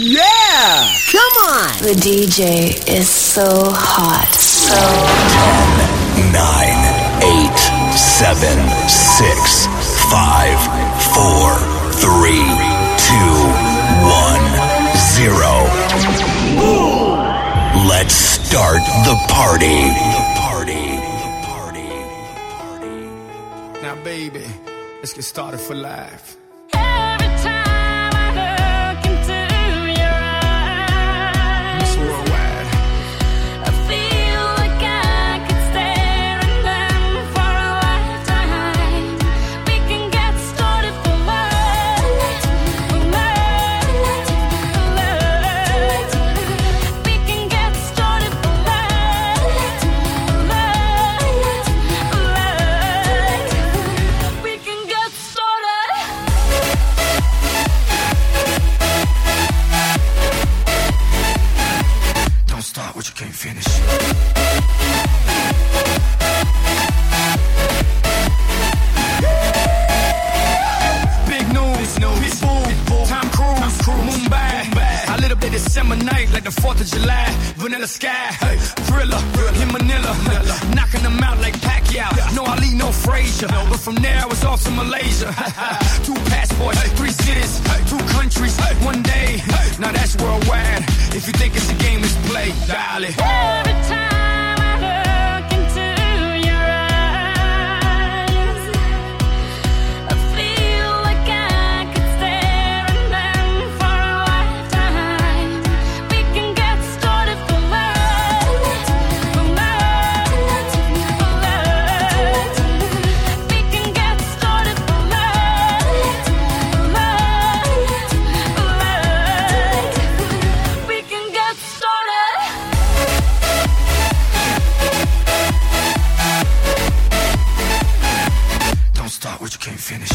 Yeah! Come on! The DJ is so hot. So 10, 9, 8, 7, 6, 5, 4, 3, 2, 1, 0. Let's start the party. the party. The party. The party. Now, baby, let's get started for life. Sky, hey, thriller, in Manila. Knocking them out like Pacquiao. No Ali, no Frazier. But from there I was off to Malaysia. two passports, three cities, two countries, one day. Now that's worldwide. If you think it's a game, it's play, darling. Every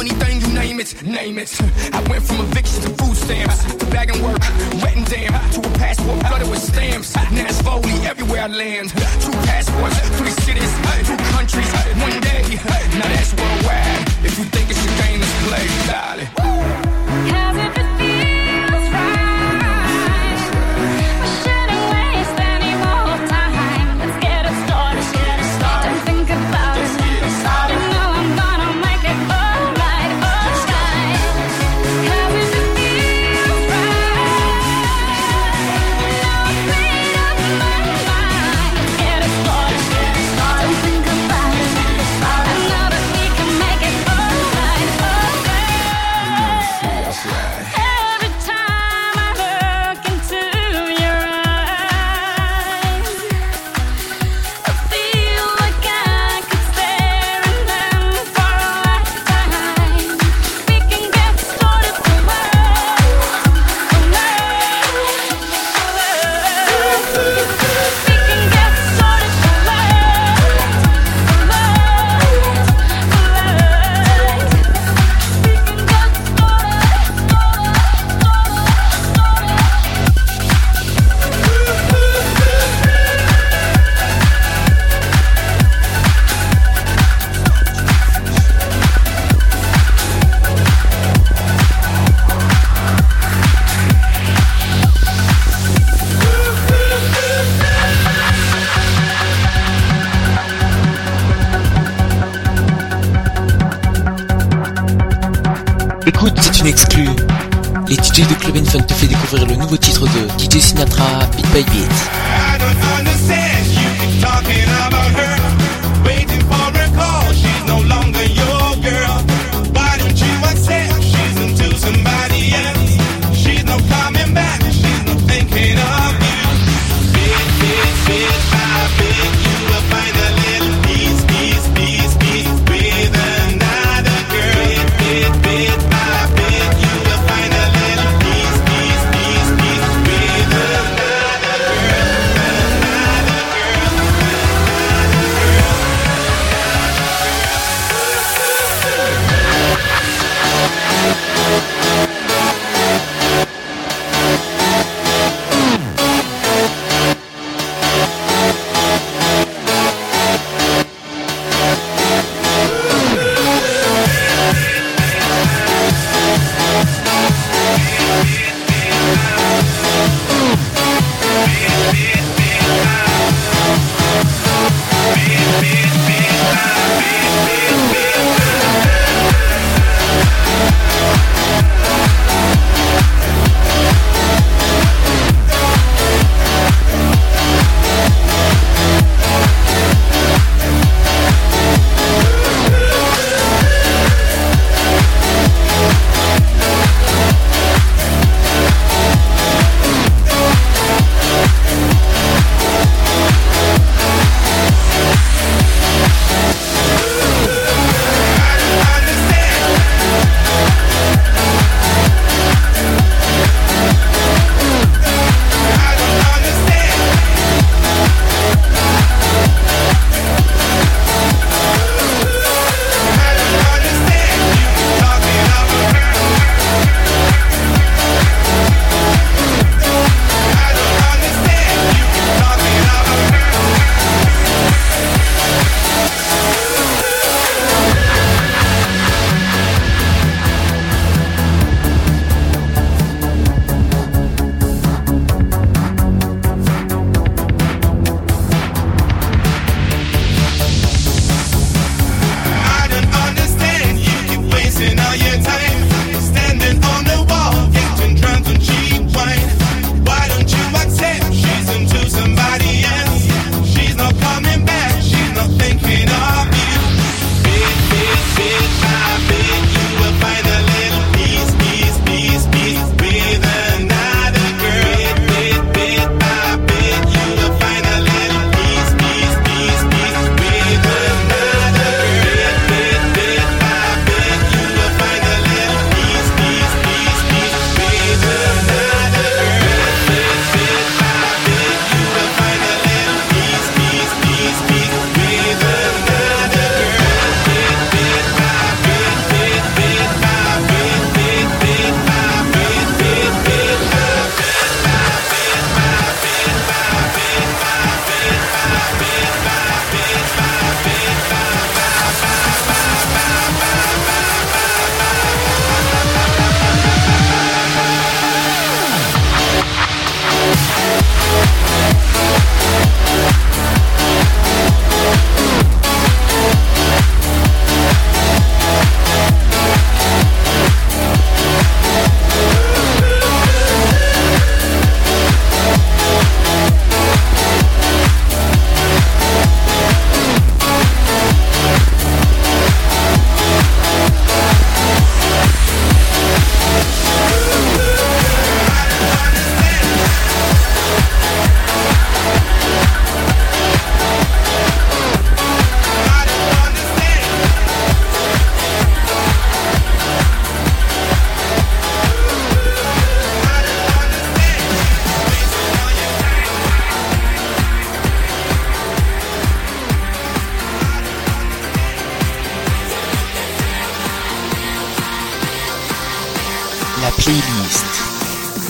anything you name it, name it. I went from eviction to food stamps, to bag and work, wet and damp, to a passport flooded with stamps. Now it's Foley everywhere I land. Two passports, three cities, two countries, one day. Now that's worldwide. If you think it's a game, it's play, darling. If it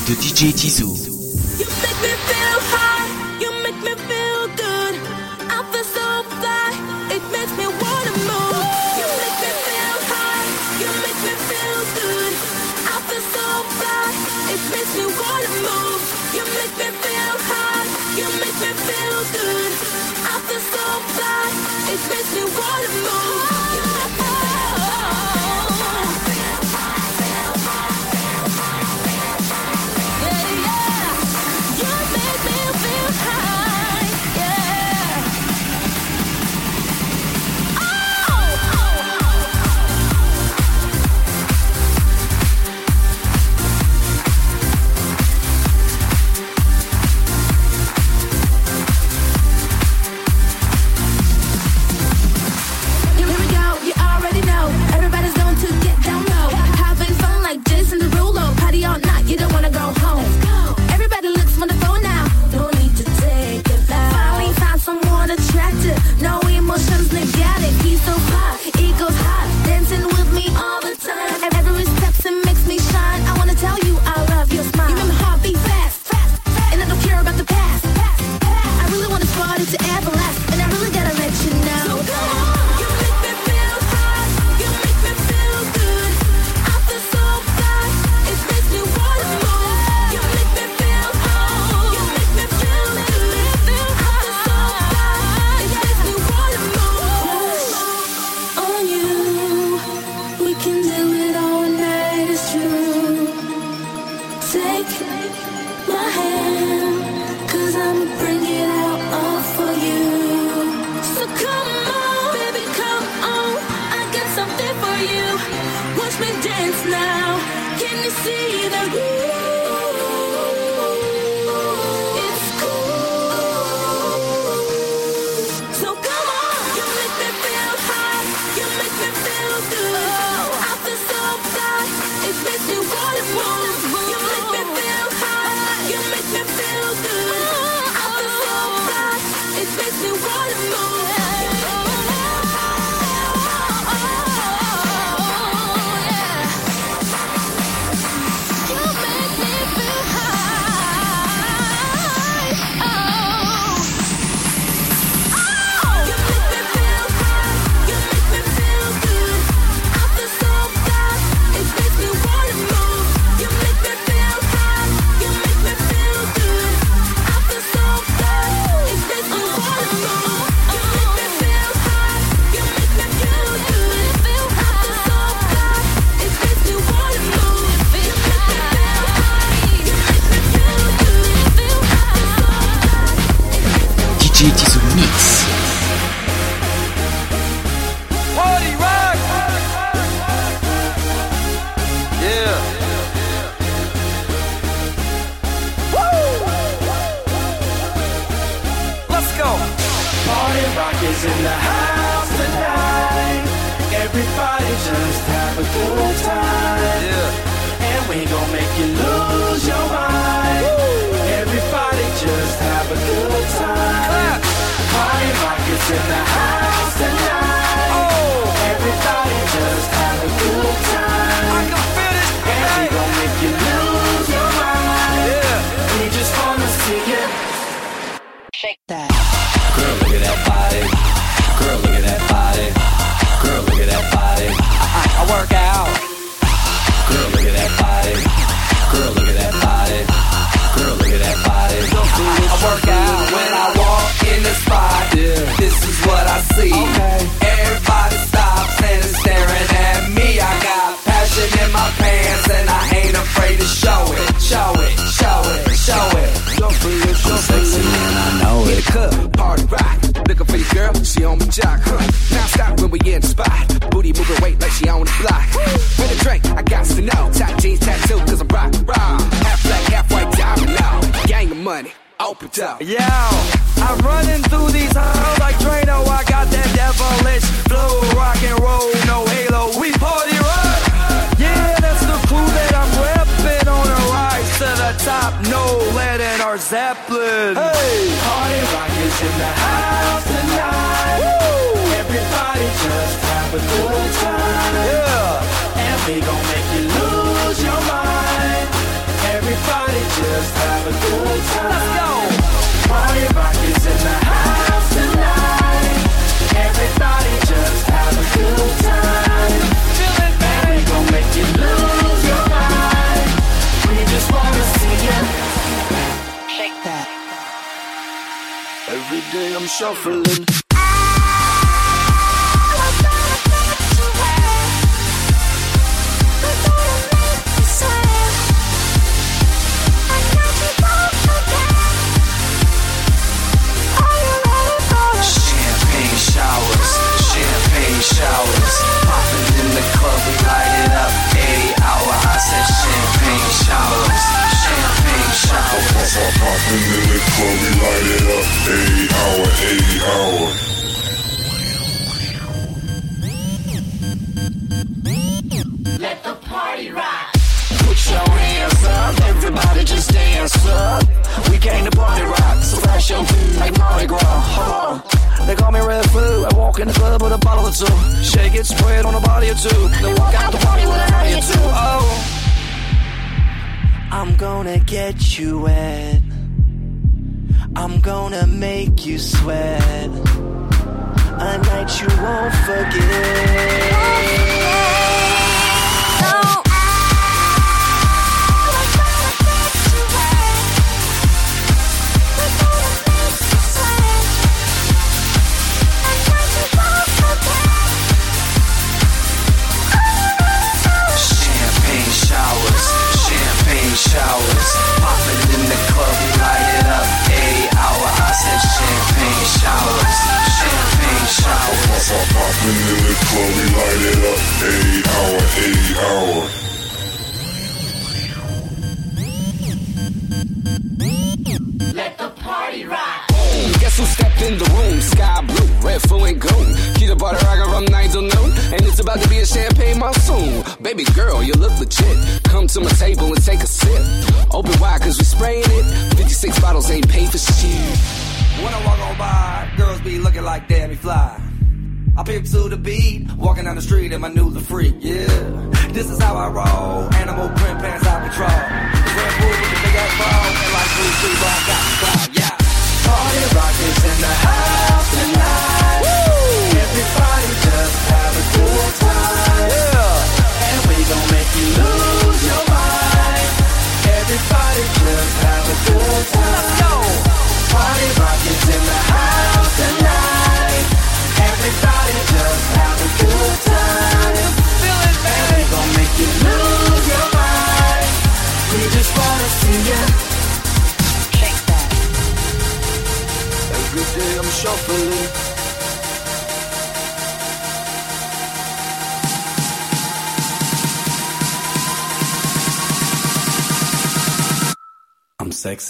de DJ Tizou. in the house. club, party rock. Looking for your girl, she on my jock, huh? Now stop when we in the spot. Booty moving weight like she on the block. With a drink, I got to know. Top jeans tattoo, cause I'm rock, rock. Half black, half white, diamond now. Gang of money. Open up. Yo, I'm running through these halls like Drano. I got that devilish flow, rock and roll, no halo. We party top, no lead in Zeppelin. Hey, party rock is in the house tonight. Woo! Everybody just have a good time. Yeah, and we gon' make you lose your mind. Everybody just have a good time. Let's go. Party rock is in the house tonight. Everybody just have a good time. Shake that. Every day I'm shuffling.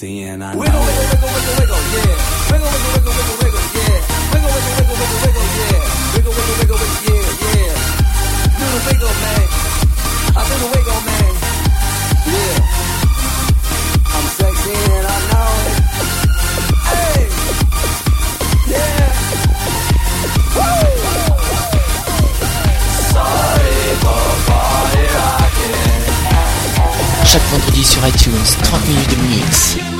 sexy and I know it. Wiggle, wiggle, wiggle, wiggle, yeah. chaque vendredi sur iTunes, 30 minutes de mix.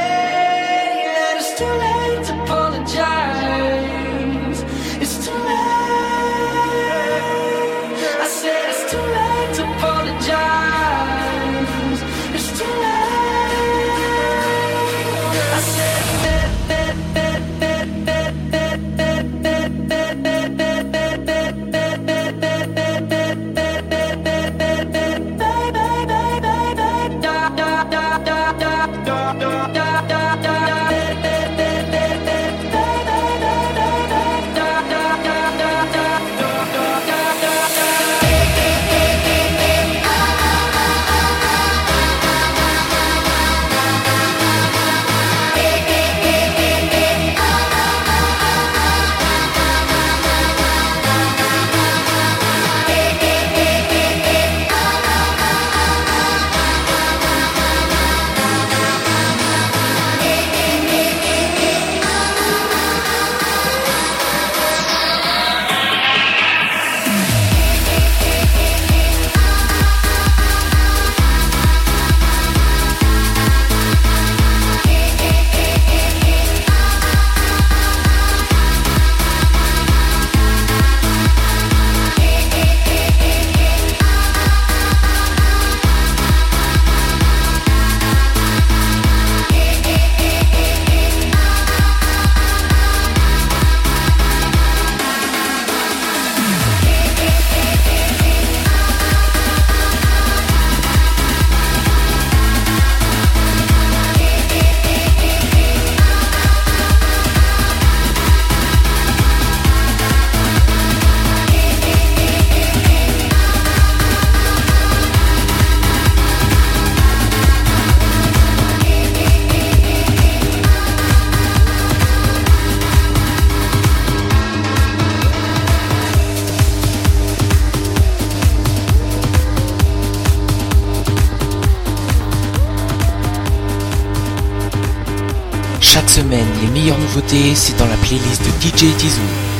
meilleures nouveautés, c'est dans la playlist de DJ Tizou.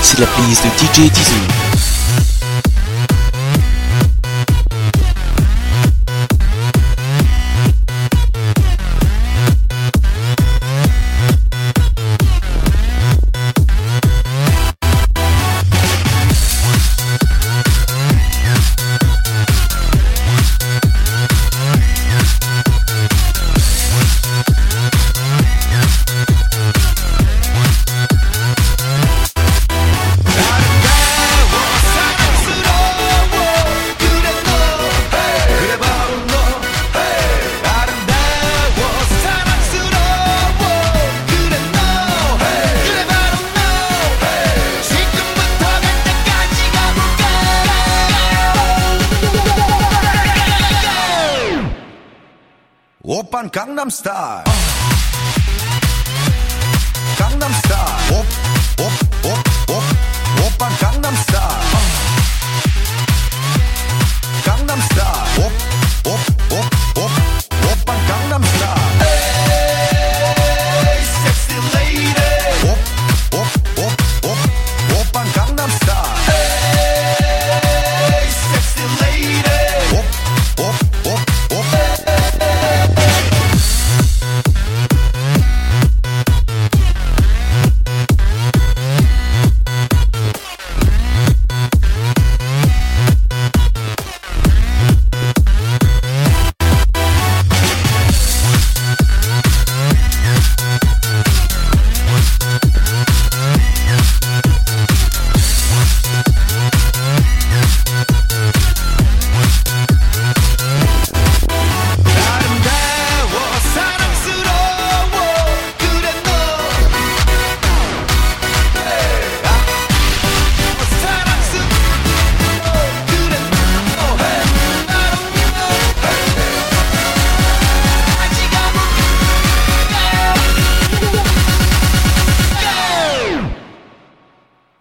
C'est la playlist de DJ Tizou. Star.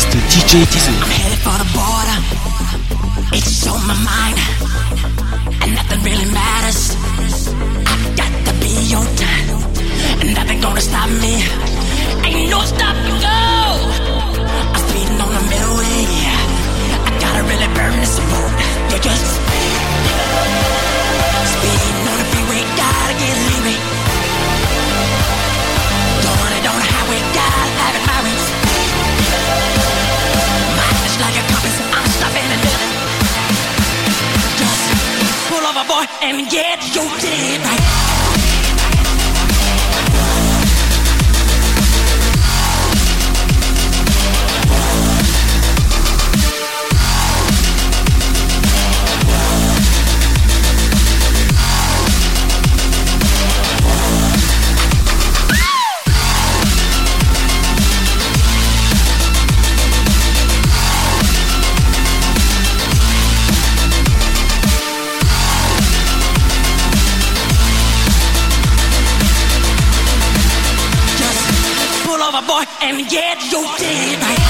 playlist DJ Tizo. headed for the border. It's on my mind, and nothing really matters. I got to be on time, and nothing gonna stop me. Ain't no stopping go. I'm speeding on the middle way. I gotta really burn this road. You're just speeding on the freeway, gotta get leery. Boy, and get your dead right. And get your dead